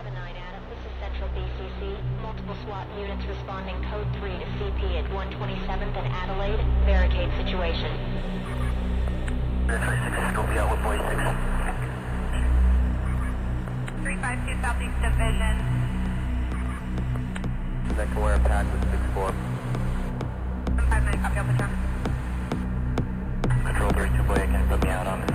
79 Adam, this is Central BCC. Multiple SWAT units responding code 3 to CP at 127th and Adelaide. Barricade situation. That's 6, Scopie out with boy 6. 352 Southeast Division. Next aware pack with 6-4. I'm 5 minute copy, Alpha Charlie. Control 32 boy, can put me out on the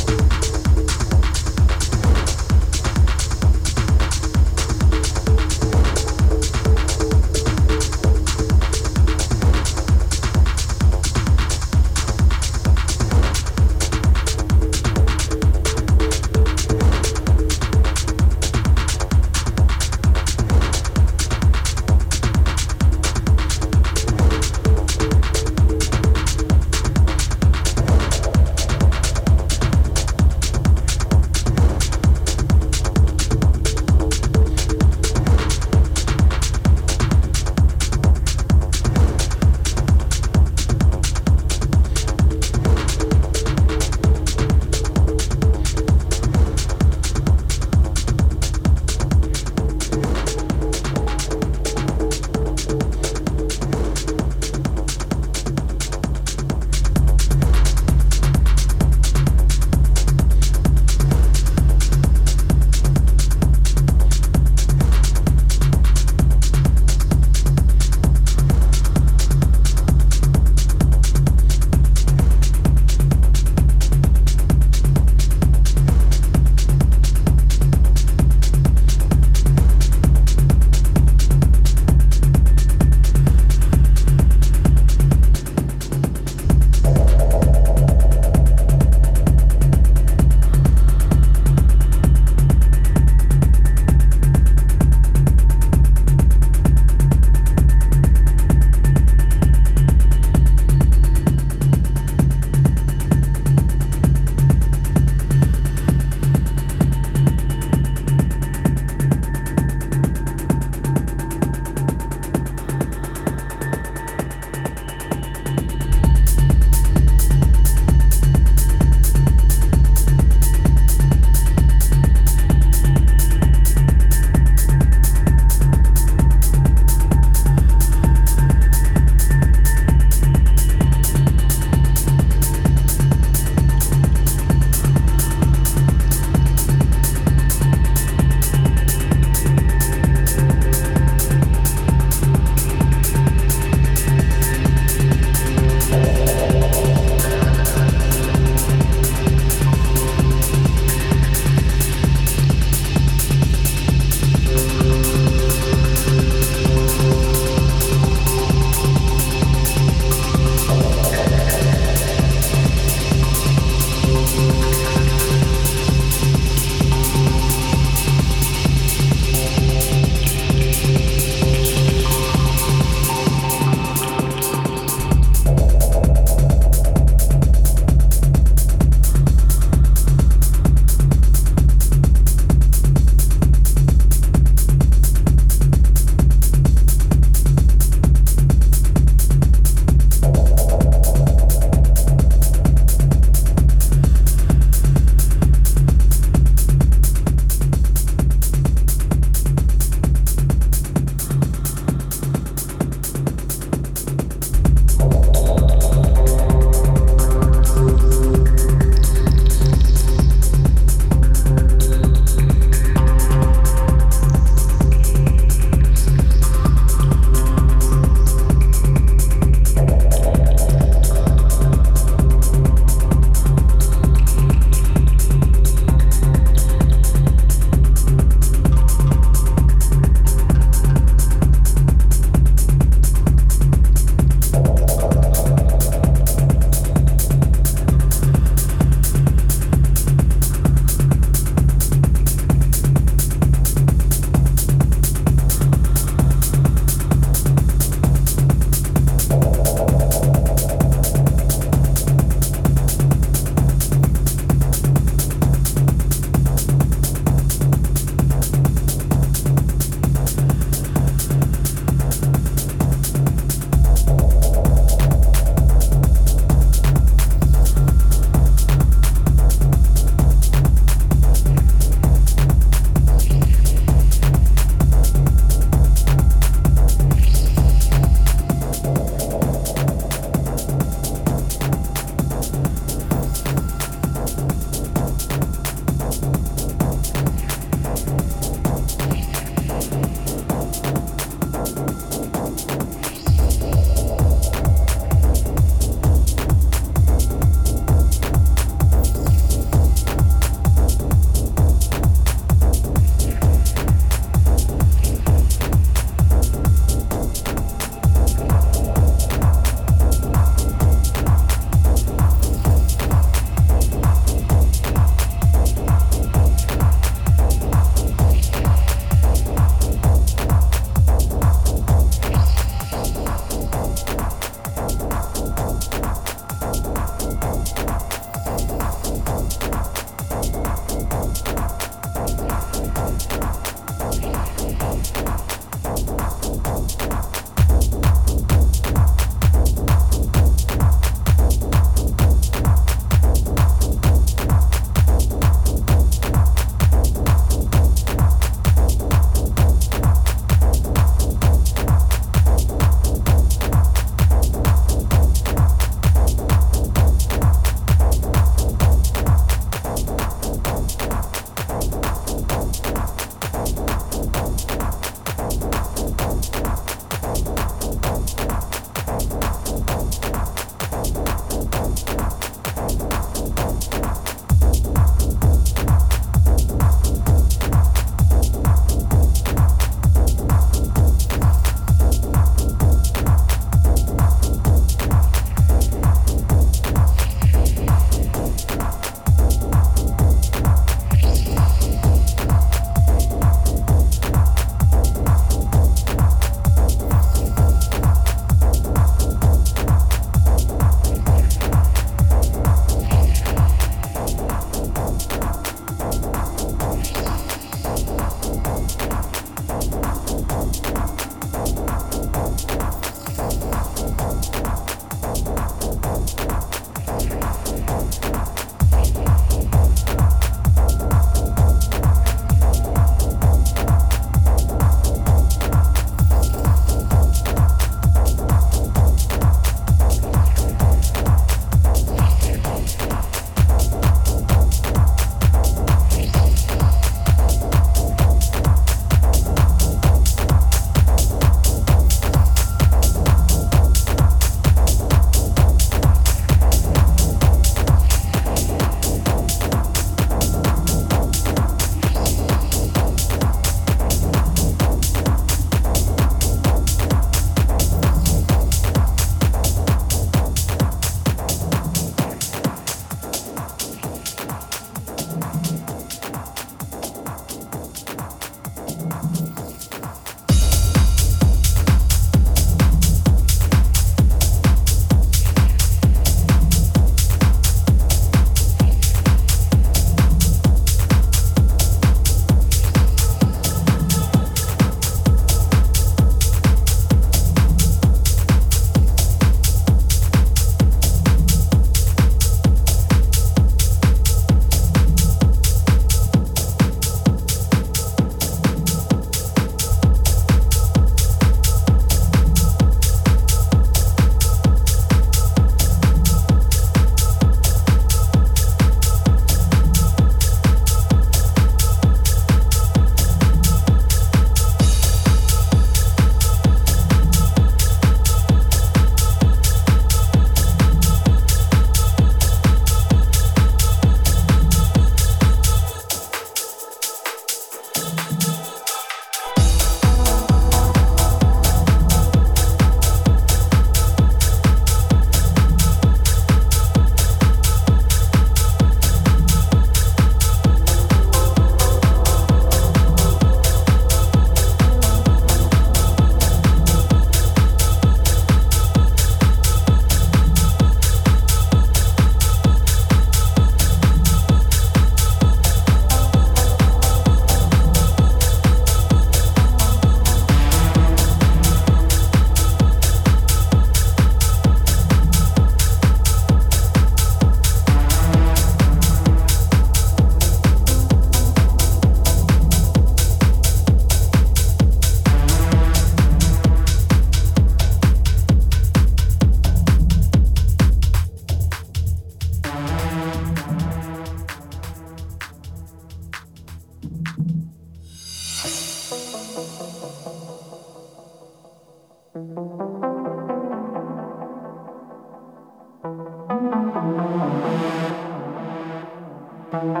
Música